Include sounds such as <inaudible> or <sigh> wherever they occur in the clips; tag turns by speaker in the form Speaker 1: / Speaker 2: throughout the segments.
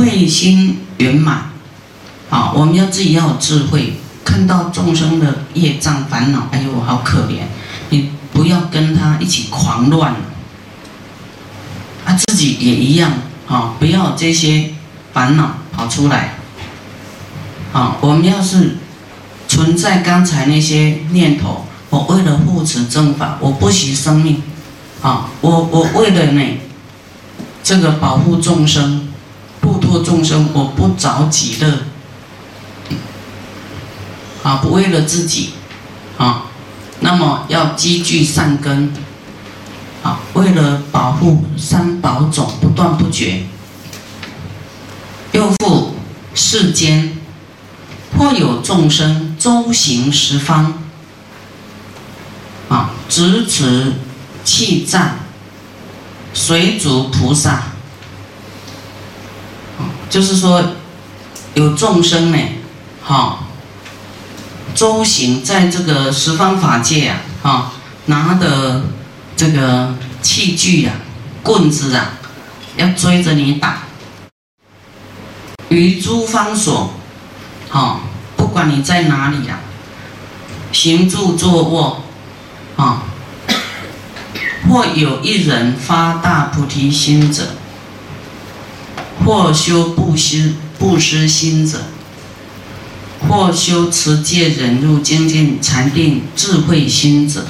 Speaker 1: 慧心圆满，啊，我们要自己要有智慧，看到众生的业障烦恼，哎呦，好可怜，你不要跟他一起狂乱，啊，自己也一样，啊，不要这些烦恼跑出来，啊，我们要是存在刚才那些念头，我为了护持正法，我不惜生命，啊，我我为了呢，这个保护众生。度众生，我不着急的，啊，不为了自己，啊，那么要积聚善根，啊，为了保护三宝种不断不绝。又复世间，或有众生周行十方，啊，执持气战，随逐菩萨。就是说，有众生呢，哈，周行在这个十方法界啊，哈，拿的这个器具啊，棍子啊，要追着你打，于诸方所，哈，不管你在哪里呀，行住坐卧，啊，或有一人发大菩提心者。或修不施不施心者，或修持戒忍辱精进禅定智慧心者，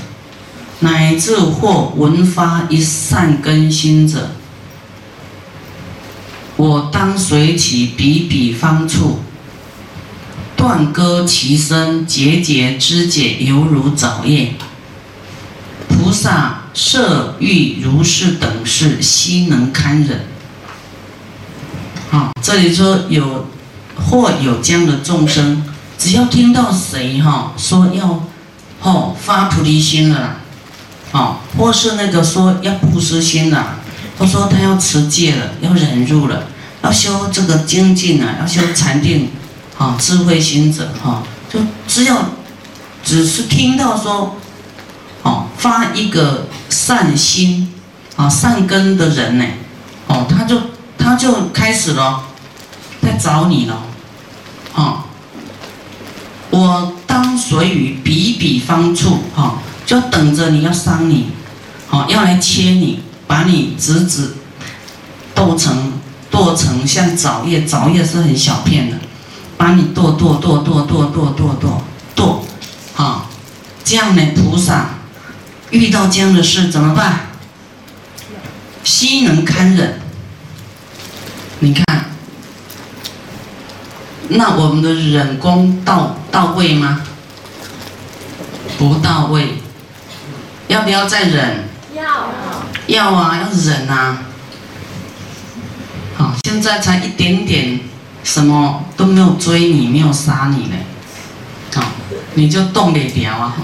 Speaker 1: 乃至或闻发一善根心者，我当随其彼彼方处，断割其身，节节肢解，犹如早夜。菩萨设欲如是等事，悉能堪忍。啊，这里说有或有这样的众生，只要听到谁哈说要，哦发菩提心了，哦，或是那个说要布施心了，或说他要持戒了，要忍辱了，要修这个精进啊，要修禅定，啊智慧心者哈，就只要只是听到说，哦发一个善心啊善根的人呢，哦他就。他就开始了，在找你了，啊，我当随于比比方处，哈，就等着你要伤你，好，要来切你，把你直直剁成剁成像枣叶，枣叶是很小片的，把你剁剁剁剁剁剁剁剁剁，好，这样呢，菩萨遇到这样的事怎么办？心能堪忍。你看，那我们的忍功到到位吗？不到位，要不要再忍？
Speaker 2: 要。
Speaker 1: 要啊，要忍啊。好，现在才一点点，什么都没有追你，没有杀你呢。好，你就动得了啊！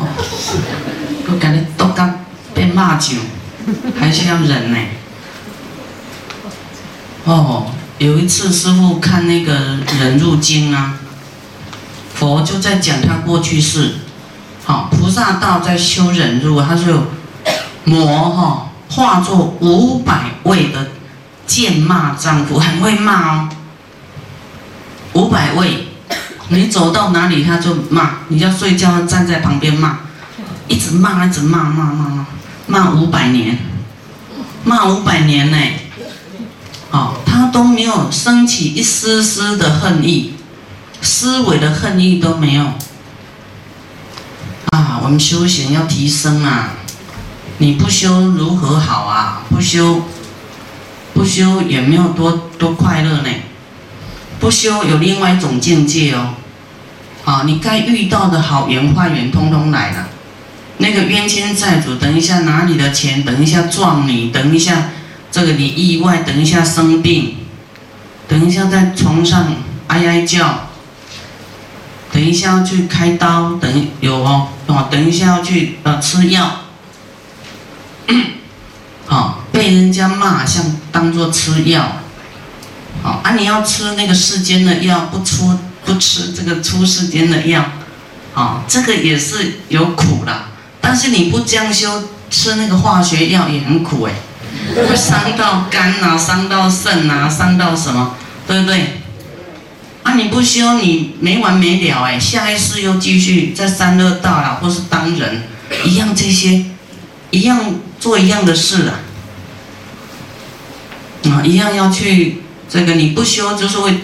Speaker 1: 我感觉都刚被骂酒，还是要忍呢。哦。有一次，师傅看那个人入经啊，佛就在讲他过去世，好菩萨道在修忍辱，他说魔哈化作五百位的贱骂丈夫，很会骂哦。五百位，你走到哪里他就骂，你要睡觉站在旁边骂，一直骂一直骂骂骂骂，骂五百年，骂五百年呢。没有升起一丝丝的恨意，思维的恨意都没有。啊，我们修行要提升啊，你不修如何好啊？不修，不修也没有多多快乐呢。不修有另外一种境界哦。啊，你该遇到的好缘坏缘通通来了。那个冤亲债主，等一下拿你的钱，等一下撞你，等一下。这个你意外，等一下生病，等一下在床上哀哀叫，等一下要去开刀，等有哦哦，等一下要去呃吃药，好 <coughs> 被人家骂像当做吃药，好啊你要吃那个世间的药，不出不吃这个出世间的药，啊这个也是有苦的，但是你不将修吃那个化学药也很苦哎。会伤到肝呐，伤到肾呐，伤到什么？对不对？啊，你不修，你没完没了哎，下一世又继续在三恶道了，或是当人，一样这些，一样做一样的事啊，啊，一样要去这个，你不修就是会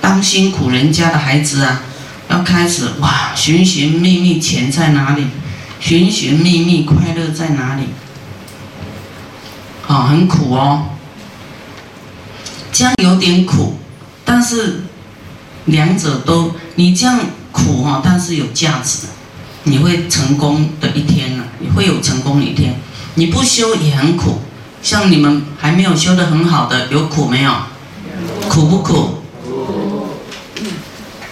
Speaker 1: 当辛苦人家的孩子啊，要开始哇，寻寻觅觅钱在哪里，寻寻觅觅快乐在哪里，啊，很苦哦，这样有点苦，但是。两者都，你这样苦哈，但是有价值，你会成功的一天呢，你会有成功的一天。你不修也很苦，像你们还没有修的很好的，有苦没有？苦不苦？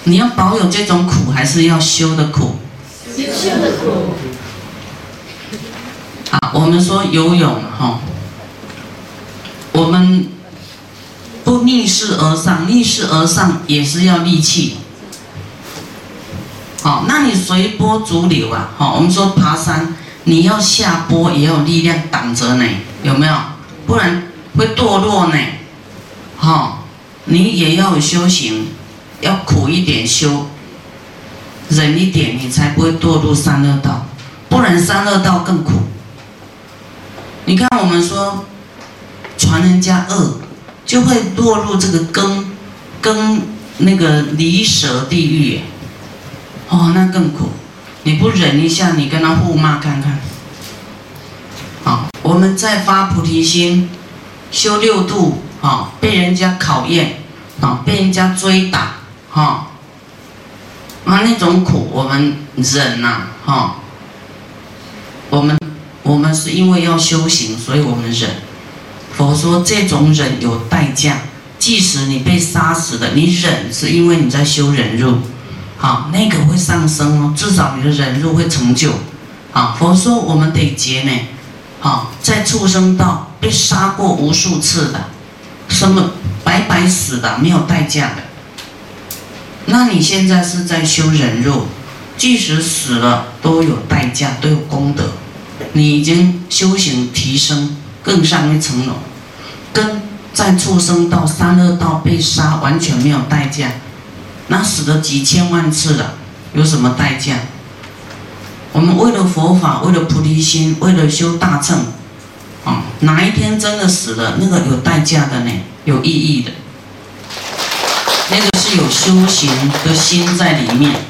Speaker 1: 你要保有这种苦，还是要修的苦？
Speaker 2: 修的苦。
Speaker 1: 好，我们说游泳哈，我们。不逆势而上，逆势而上也是要力气。好，那你随波逐流啊？好，我们说爬山，你要下坡也有力量挡着呢，有没有？不然会堕落呢。好，你也要有修行，要苦一点修，忍一点，你才不会堕入三恶道。不然三恶道更苦。你看，我们说传人家恶。就会落入这个根，根那个离舍地狱，哦，那更苦。你不忍一下，你跟他互骂看看。好，我们在发菩提心，修六度，啊，被人家考验，啊，被人家追打，哈，啊，那种苦我们忍呐，哈。我们我们是因为要修行，所以我们忍。佛说这种忍有代价，即使你被杀死的，你忍是因为你在修忍辱，好，那个会上升哦，至少你的忍辱会成就。啊，佛说我们得劫呢，好，在畜生道被杀过无数次的，什么白白死的，没有代价的。那你现在是在修忍辱，即使死了都有代价，都有功德，你已经修行提升。更上一层楼，跟在畜生道、三恶道被杀完全没有代价，那死了几千万次了，有什么代价？我们为了佛法，为了菩提心，为了修大乘，啊，哪一天真的死了，那个有代价的呢？有意义的，那个是有修行的心在里面。